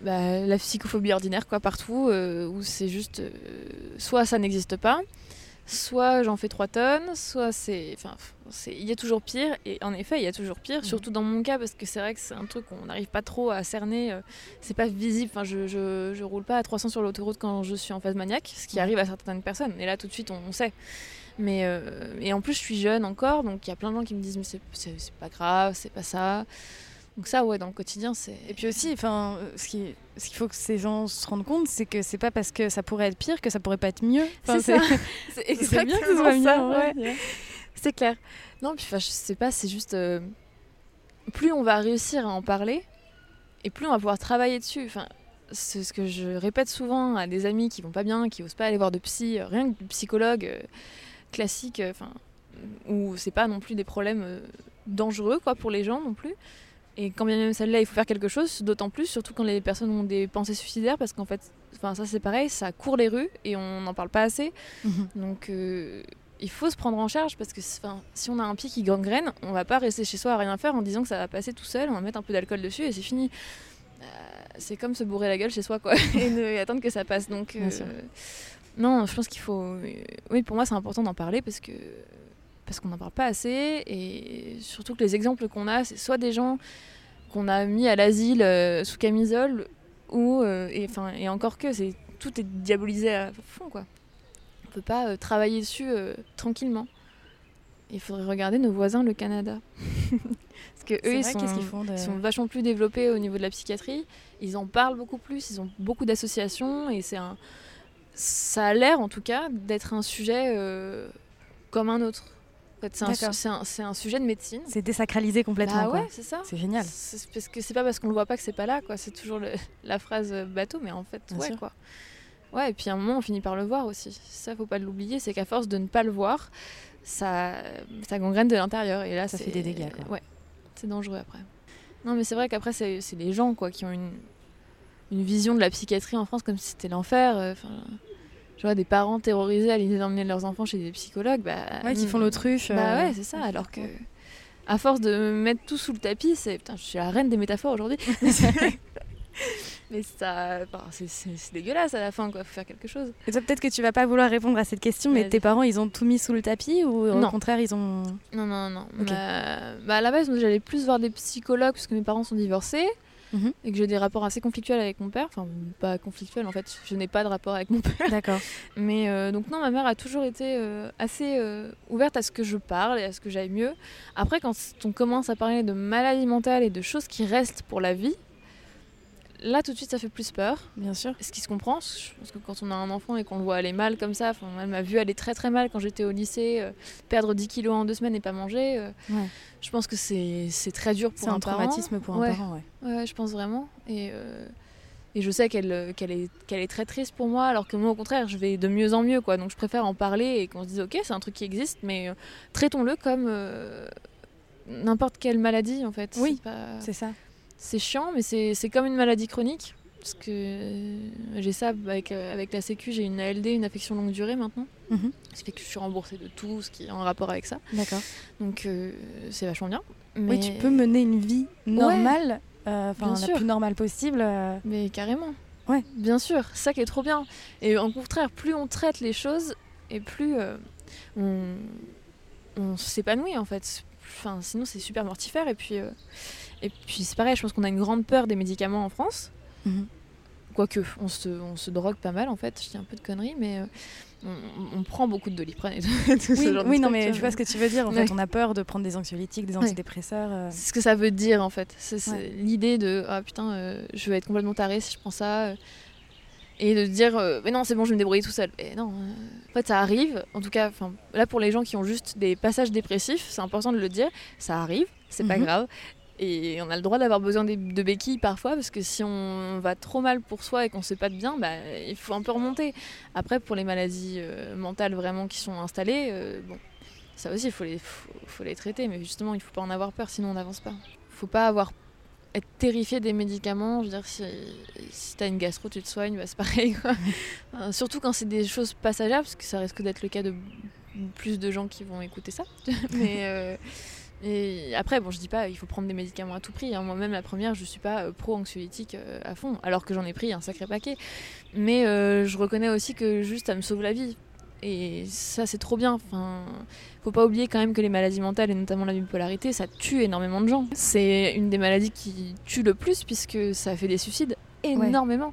bah, la psychophobie ordinaire, quoi, partout, euh, où c'est juste... euh, soit ça n'existe pas, soit j'en fais 3 tonnes, soit c'est... Enfin, c'est- il y a toujours pire. Et en effet, il y a toujours pire, Mhm. surtout dans mon cas, parce que c'est vrai que c'est un truc qu'on n'arrive pas trop à cerner. euh, c'est pas visible. Enfin, je, je, je roule pas à 300 sur l'autoroute quand je suis en phase maniaque, ce qui Ouais. arrive à certaines personnes. Et là, tout de suite, on, on sait. Mais euh, et en plus, je suis jeune encore, donc il y a plein de gens qui me disent mais c'est pas grave, c'est pas ça. Donc ça, ouais, dans le quotidien, c'est. Et puis aussi, enfin, euh, ce qui- ce qu'il faut que ces gens se rendent compte, c'est que c'est pas parce que ça pourrait être pire que ça pourrait pas être mieux. Enfin, c'est ça. C'est (laughs) (laughs) c'est bien que ça, mieux, ouais. ouais. C'est clair. Non, puis je sais pas, c'est juste. euh, plus on va réussir à en parler, et plus on va pouvoir travailler dessus. Enfin, c'est ce que je répète souvent à des amis qui vont pas bien, qui osent pas aller voir de psy, euh, rien que de psychologue euh, classique, enfin, où c'est pas non plus des problèmes euh, dangereux quoi pour les gens non plus. Et quand bien même celle-là, il faut faire quelque chose, d'autant plus, surtout quand les personnes ont des pensées suicidaires, parce qu'en fait, enfin ça c'est pareil, ça court les rues et on n'en parle pas assez. Mhm. Donc euh, il faut se prendre en charge parce que enfin, si on a un pied qui gangrène, on va pas rester chez soi à rien faire en disant que ça va passer tout seul, on va mettre un peu d'alcool dessus et c'est fini. Euh, c'est comme se bourrer la gueule chez soi quoi (laughs) et, ne- et attendre que ça passe. Donc euh, non, je pense qu'il faut. oui, pour moi c'est important d'en parler parce que parce qu'on n'en parle pas assez et surtout que les exemples qu'on a, c'est soit des gens qu'on a mis à l'asile euh, sous camisole ou euh, et enfin et encore que c'est tout est diabolisé à fond quoi. On peut pas euh, travailler dessus euh, tranquillement. Il faudrait regarder nos voisins le Canada. (laughs) Parce que eux ils vrai, sont, font de- sont vachement plus développés au niveau de la psychiatrie. Ils en parlent beaucoup plus. Ils ont beaucoup d'associations et c'est un. Ça a l'air en tout cas d'être un sujet euh, comme un autre. C'est un, sujet de médecine. C'est désacralisé complètement. Bah quoi. ouais, c'est ça. C'est génial. Parce que c'est pas parce qu'on le voit pas que c'est pas là, quoi. C'est toujours le- la phrase euh, bateau, mais en fait, Bien ouais, sûr. quoi. Ouais, et puis à un moment, on finit par le voir aussi. Ça, faut pas l'oublier, c'est qu'à force de ne pas le voir, ça, ça gangrène de l'intérieur. Et là, Ça fait des dégâts, quoi. Ouais, c'est dangereux après. Non, mais c'est vrai qu'après, c'est les gens, quoi, qui ont une, une vision de la psychiatrie en France comme si c'était l'enfer. euh, je vois des parents terrorisés à l'idée d'emmener leurs enfants chez des psychologues. Bah, Ouais, qui font mm, l'autruche. bah euh, ouais, c'est ça. Alors que, à force de mettre tout sous le tapis, c'est. Putain, je suis la reine des métaphores aujourd'hui. (laughs) Mais ça. enfin, c'est- dégueulasse à la fin, quoi. Faut faire quelque chose. Et toi, peut-être que tu vas pas vouloir répondre à cette question, mais tes parents, ils ont tout mis sous le tapis ou au Non. contraire, ils ont. Non, non, non. Ok. Ma- bah, à la base, j'allais plus voir des psychologues parce que mes parents sont divorcés. Mhm. Et que j'ai des rapports assez conflictuels avec mon père. Enfin, pas conflictuels en fait, je n'ai pas de rapport avec mon père. D'accord. (laughs) Mais euh, donc non, ma mère a toujours été euh, assez euh, ouverte à ce que je parle et à ce que j'aille mieux. Après, quand on commence à parler de maladies mentales et de choses qui restent pour la vie, là tout de suite ça fait plus peur. Bien sûr. Ce qui se comprend, parce que quand on a un enfant et qu'on le voit aller mal comme ça, elle m'a vu aller très très mal quand j'étais au lycée, euh, perdre 10 kilos en deux semaines et pas manger. Euh, je pense que c'est très dur pour un, un traumatisme pour un parent. Ouais. je pense vraiment. Et, euh, et je sais qu'elle qu'elle est, qu'elle est très triste pour moi, alors que moi au contraire, je vais de mieux en mieux. quoi. Donc je préfère en parler et qu'on se dise ok, c'est un truc qui existe, mais traitons-le comme n'importe quelle maladie en fait. Oui, c'est ça c'est chiant, mais c'est comme une maladie chronique. Parce que euh, j'ai ça avec, euh, avec la Sécu, j'ai une ALD, une affection longue durée maintenant. Ça mhm. fait que je suis remboursée de tout ce qui est en rapport avec ça. D'accord. Donc euh, c'est vachement bien. Mais... Oui, tu peux mener une vie normale, enfin la plus normale possible. Mais carrément. Ouais. Bien sûr, ça qui est trop bien. Et au contraire, plus on traite les choses, et plus on, on s'épanouit en fait. Enfin, sinon c'est super mortifère. Et puis et puis c'est pareil, je pense qu'on a une grande peur des médicaments en France. Mhm. Quoique, on se, on se drogue pas mal en fait, je dis un peu de conneries, mais euh, on, prend beaucoup de doliprane et tout, (laughs) oui, ce genre Oui, non, mais je vois ce que tu veux dire. En fait, on a peur de prendre des anxiolytiques, des antidépresseurs. Euh. C'est ce que ça veut dire en fait. C'est l'idée de ah putain, euh, je vais être complètement taré si je prends ça. et de dire mais non, c'est bon, je vais me débrouiller tout seul. Et non, en fait, ça arrive. En tout cas, là pour les gens qui ont juste des passages dépressifs, c'est important de le dire. Ça arrive, c'est pas mhm. grave. Et on a le droit d'avoir besoin de béquilles parfois, parce que si on va trop mal pour soi et qu'on ne sait pas de bien, bah, il faut un peu remonter. Après, pour les maladies euh, mentales vraiment qui sont installées, euh, bon, ça aussi, il faut les, faut, les traiter, mais justement, il ne faut pas en avoir peur, sinon on n'avance pas. Il ne faut pas avoir être terrifié des médicaments. Je veux dire, si, si tu as une gastro, tu te soignes, bah, c'est pareil. (laughs) surtout quand c'est des choses passagères, parce que ça risque d'être le cas de plus de gens qui vont écouter ça. (laughs) mais. Euh, et après, bon, je dis pas, il faut prendre des médicaments à tout prix. Hein. Moi-même, la première, je suis pas euh, pro-anxiolytique euh, à fond, alors que j'en ai pris un sacré paquet. Mais euh, je reconnais aussi que juste, ça me sauve la vie. Et ça, c'est trop bien. Enfin, faut pas oublier quand même que les maladies mentales, et notamment la bipolarité, ça tue énormément de gens. C'est une des maladies qui tue le plus, puisque ça fait des suicides énormément.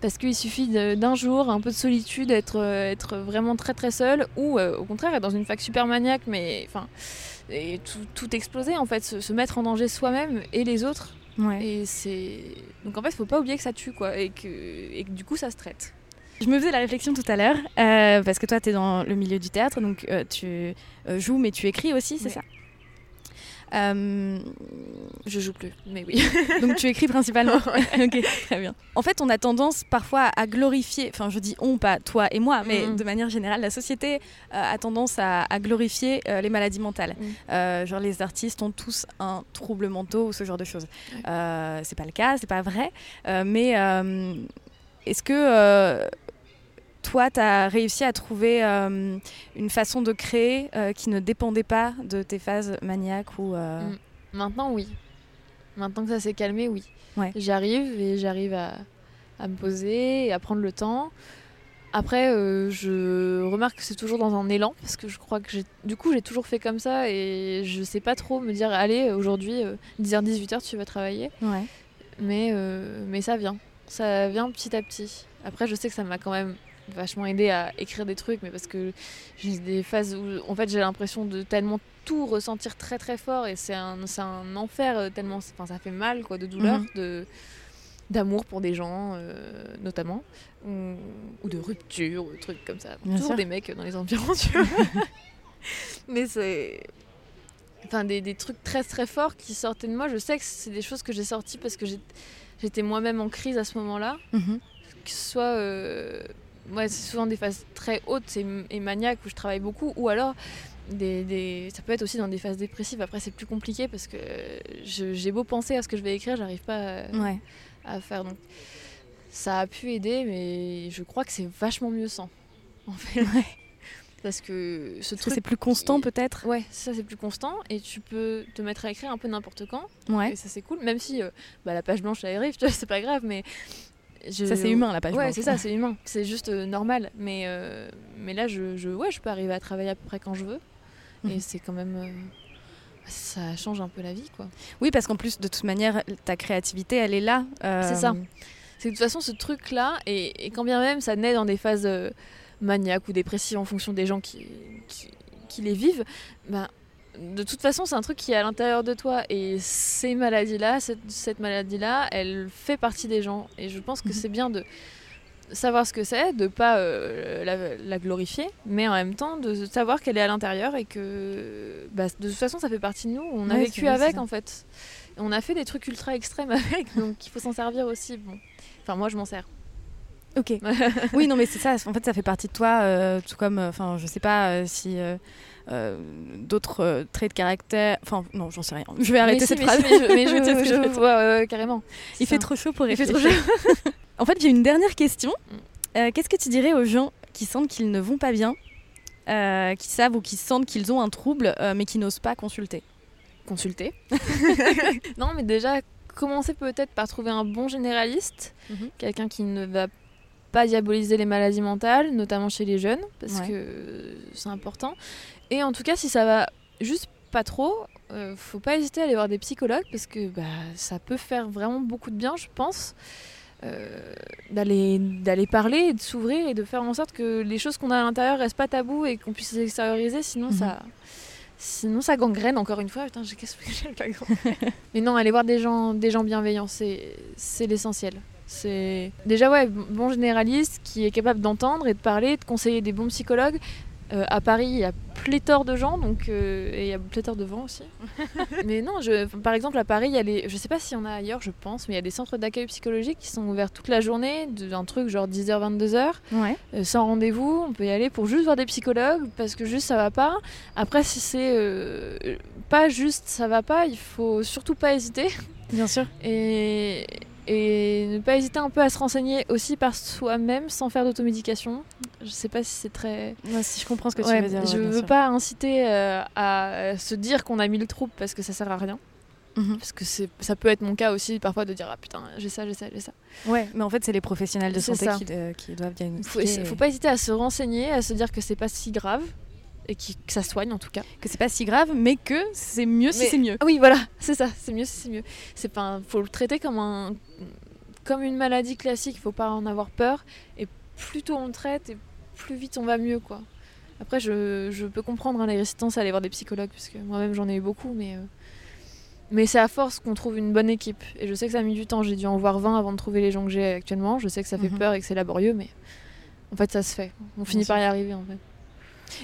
Parce qu'il suffit d'un jour, un peu de solitude, être, être vraiment très très seul, ou au contraire, être dans une fac super maniaque, mais enfin et tout, exploser en fait, se, mettre en danger soi-même et les autres. Et c'est donc en fait, il faut pas oublier que ça tue quoi et que, et que du coup ça se traite. Je me faisais la réflexion tout à l'heure, euh, parce que toi, tu es dans le milieu du théâtre, donc euh, tu euh, joues, mais tu écris aussi, c'est ça? Euh, je joue plus, mais oui. (laughs) Donc tu écris principalement (laughs) Ok, très bien. En fait, on a tendance parfois à glorifier, enfin je dis on, pas toi et moi, mais mm. de manière générale, la société euh, a tendance à, glorifier euh, les maladies mentales. Mm. genre les artistes ont tous un trouble mental ou ce genre de choses. c'est pas le cas, c'est pas vrai, mais est-ce que toi, tu as réussi à trouver euh, une façon de créer euh, qui ne dépendait pas de tes phases maniaques ou euh, mm. Maintenant, oui. Maintenant que ça s'est calmé, oui. J'arrive et j'arrive à, me poser et à prendre le temps. Après, je remarque que c'est toujours dans un élan parce que je crois que du coup j'ai toujours fait comme ça et je sais pas trop me dire allez aujourd'hui 10h 18h tu vas travailler. Mais mais ça vient, ça vient petit à petit. Après je sais que ça m'a quand même vachement aidé à écrire des trucs, mais parce que j'ai des phases où en fait j'ai l'impression de tellement tout ressentir très très fort et c'est un, un enfer euh, tellement enfin, ça fait mal quoi de douleur mhm. de d'amour pour des gens euh, notamment ou, de rupture ou trucs comme ça. Toujours des mecs dans les environs tu vois. (laughs) Mais c'est enfin des, des, trucs très très forts qui sortaient de moi. Je sais que c'est des choses que j'ai sorties parce que j'étais moi-même en crise à ce moment-là. Mhm. que ce soit euh, ouais, c'est souvent des phases très hautes et, maniaques où je travaille beaucoup, ou alors des, des, ça peut être aussi dans des phases dépressives. Après, c'est plus compliqué parce que j'ai beau penser à ce que je vais écrire, j'arrive pas à, faire. Donc, ça a pu aider, mais je crois que c'est vachement mieux sans. En fait. Parce que ce truc. C'est plus constant peut-être? Ouais, ça c'est plus constant et tu peux te mettre à écrire un peu n'importe quand. Ouais. Et ça c'est cool, même si euh, bah, la page blanche elle arrive, tu vois, c'est pas grave, mais ça, c'est humain, la page Ouais, c'est ça, c'est humain. C'est juste euh, normal. Mais, euh, mais là, je, je, ouais, je peux arriver à travailler à peu près quand je veux. Et mhm. c'est quand même. Euh, ça change un peu la vie, quoi. Oui, parce qu'en plus, de toute manière, ta créativité, elle est là. C'est ça. C'est de toute façon, ce truc-là, et, et, quand bien même ça naît dans des phases maniaques ou dépressives en fonction des gens qui, qui, qui les vivent, ben de toute façon, c'est un truc qui est à l'intérieur de toi. Et ces maladies-là, cette, cette maladie-là, elle fait partie des gens. Et je pense que Mhm. c'est bien de savoir ce que c'est, de pas euh, la, la glorifier, mais en même temps de savoir qu'elle est à l'intérieur et que bah, de toute façon, ça fait partie de nous. On a Ouais, vécu vrai, avec, en fait. On a fait des trucs ultra extrêmes (laughs) avec, donc il faut s'en servir aussi. Bon. Enfin, moi, je m'en sers. Ok. (laughs) oui, non, mais c'est ça. En fait, ça fait partie de toi, euh, tout comme, euh, enfin, je sais pas euh, si euh, euh, d'autres euh, traits de caractère. Enfin, non, j'en sais rien. Je vais arrêter Mais si, cette mais phrase. si, mais je, mais je- (laughs) vois je- je ouais, carrément. Il fait trop chaud pour Il fait réfléchir. trop (laughs) en fait, j'ai une dernière question. Mm. Euh, Qu'est-ce que tu dirais aux gens qui sentent qu'ils ne vont pas bien, euh, qui savent ou qui sentent qu'ils ont un trouble, euh, mais qui n'osent pas consulter? Consulter. non, mais déjà, commencer peut-être par trouver un bon généraliste, Mhm. quelqu'un qui ne va pas diaboliser les maladies mentales, notamment chez les jeunes, parce Ouais. que c'est important. Et en tout cas, si ça va juste pas trop, euh, faut pas hésiter à aller voir des psychologues, parce que bah, ça peut faire vraiment beaucoup de bien, je pense. euh, d'aller d'aller parler et de s'ouvrir et de faire en sorte que les choses qu'on a à l'intérieur restent pas tabous et qu'on puisse les extérioriser sinon Mhm. ça Sinon, ça gangrène encore une fois. Putain, j'ai qu'est-ce que (laughs) (laughs) Mais non, aller voir des gens, des gens bienveillants, c'est c'est l'essentiel. C'est déjà ouais, bon généraliste qui est capable d'entendre et de parler, de conseiller des bons psychologues. Euh, à Paris, il y a pléthore de gens, donc euh, et il y a pléthore de vent aussi. (laughs) mais non, je, par exemple à Paris, il y a les, je sais pas s'il y en a ailleurs, je pense, mais il y a des centres d'accueil psychologique qui sont ouverts toute la journée, de- un truc genre 10h 22h. Ouais. Euh, sans rendez-vous, on peut y aller pour juste voir des psychologues parce que juste ça va pas. Après, si c'est pas juste ça va pas, il faut surtout pas hésiter Bien sûr. et, et ne pas hésiter un peu à se renseigner aussi par soi-même sans faire d'automédication. Je sais pas si c'est très. Moi, si je comprends ce que Ouais, tu veux dire. je ouais, veux sûr. pas inciter euh, à se dire qu'on a mis le trouble parce que ça sert à rien. Mhm. Parce que ça peut être mon cas aussi parfois de dire ah putain j'ai ça j'ai ça j'ai ça. Ouais, mais en fait, c'est les professionnels de santé qui, euh, qui doivent Faut, diagnostiquer. faut pas hésiter à se renseigner, à se dire que c'est pas si grave et qui- que ça soigne en tout cas. Que c'est pas si grave, mais que c'est mieux si Mais- c'est mieux. Ah Oui, voilà, (laughs) c'est ça, c'est mieux, c'est mieux. C'est pas, un- faut le traiter comme un, comme une maladie classique. Faut pas en avoir peur. Et plus tôt on le traite, et plus vite on va mieux, quoi. Après, je, je peux comprendre hein, les résistances à aller voir des psychologues, parce que moi-même j'en ai eu beaucoup, mais euh, mais c'est à force qu'on trouve une bonne équipe. Et je sais que ça a mis du temps. J'ai dû en voir 20 avant de trouver les gens que j'ai actuellement. Je sais que ça fait Mhm. peur et que c'est laborieux, mais en fait ça se fait. On finit sûr. par y arriver, en fait.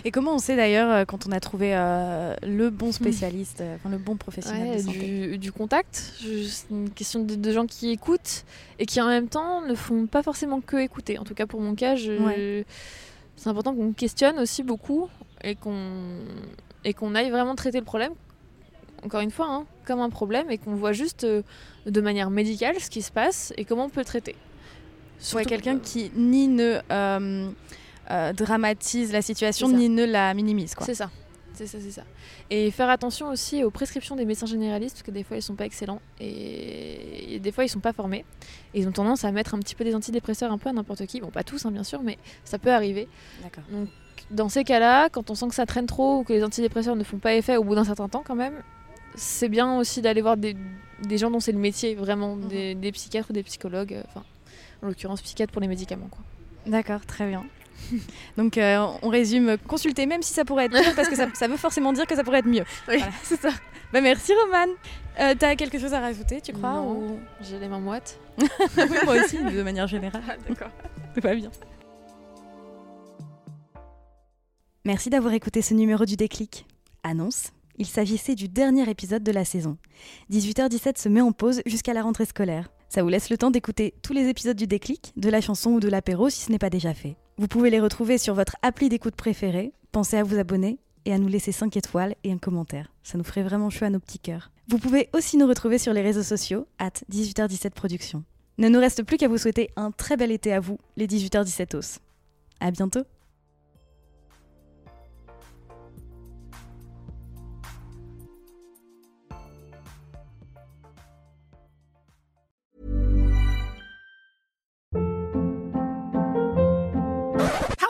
Et comment on sait d'ailleurs euh, quand on a trouvé euh, le bon spécialiste, euh, enfin le bon professionnel Ouais, de santé? du, du contact. C'est une question de, de gens qui écoutent et qui en même temps ne font pas forcément que écouter. En tout cas pour mon cas, Ouais. c'est important qu'on questionne aussi beaucoup et qu'on et qu'on aille vraiment traiter le problème. Encore une fois, hein, comme un problème et qu'on voit juste euh, de manière médicale ce qui se passe et comment on peut le traiter. Ouais, Surtout- quelqu'un qui ni ne euh, dramatise la situation, ni ne la minimise. C'est ça. C'est ça, c'est ça. Et faire attention aussi aux prescriptions des médecins généralistes, parce que des fois ils sont pas excellents et et des fois ils sont pas formés. Et ils ont tendance à mettre un petit peu des antidépresseurs un peu à n'importe qui. Bon, pas tous hein, bien sûr, mais ça peut arriver. D'accord. Dans ces cas-là, quand on sent que ça traîne trop ou que les antidépresseurs ne font pas effet au bout d'un certain temps quand même, c'est bien aussi d'aller voir des, des gens dont c'est le métier, vraiment, Mhm. des, des psychiatres ou des psychologues. euh, Enfin, en l'occurrence psychiatres pour les médicaments. Quoi. D'accord, très bien. (laughs) Donc euh, on résume, consulter même si ça pourrait être pire, parce que ça, ça veut forcément dire que ça pourrait être mieux. Oui, Voilà. (laughs) c'est ça. Bah, merci Romane. Euh, T'as quelque chose à rajouter, tu crois Non. ou- J'ai les mains moites. (laughs) Oui, Moi aussi, de manière générale. D'accord. Tout va bien. Merci d'avoir écouté ce numéro du déclic. Annonce il s'agissait du dernier épisode de la saison. 18h17 se met en pause jusqu'à la rentrée scolaire. Ça vous laisse le temps d'écouter tous les épisodes du déclic, de la chanson ou de l'apéro si ce n'est pas déjà fait. Vous pouvez les retrouver sur votre appli d'écoute préférée. Pensez à vous abonner et à nous laisser 5 étoiles et un commentaire. Ça nous ferait vraiment chaud à nos petits cœurs. Vous pouvez aussi nous retrouver sur les réseaux sociaux, at 18h17 Productions. Ne nous reste plus qu'à vous souhaiter un très bel été à vous, les 18h17 os. À bientôt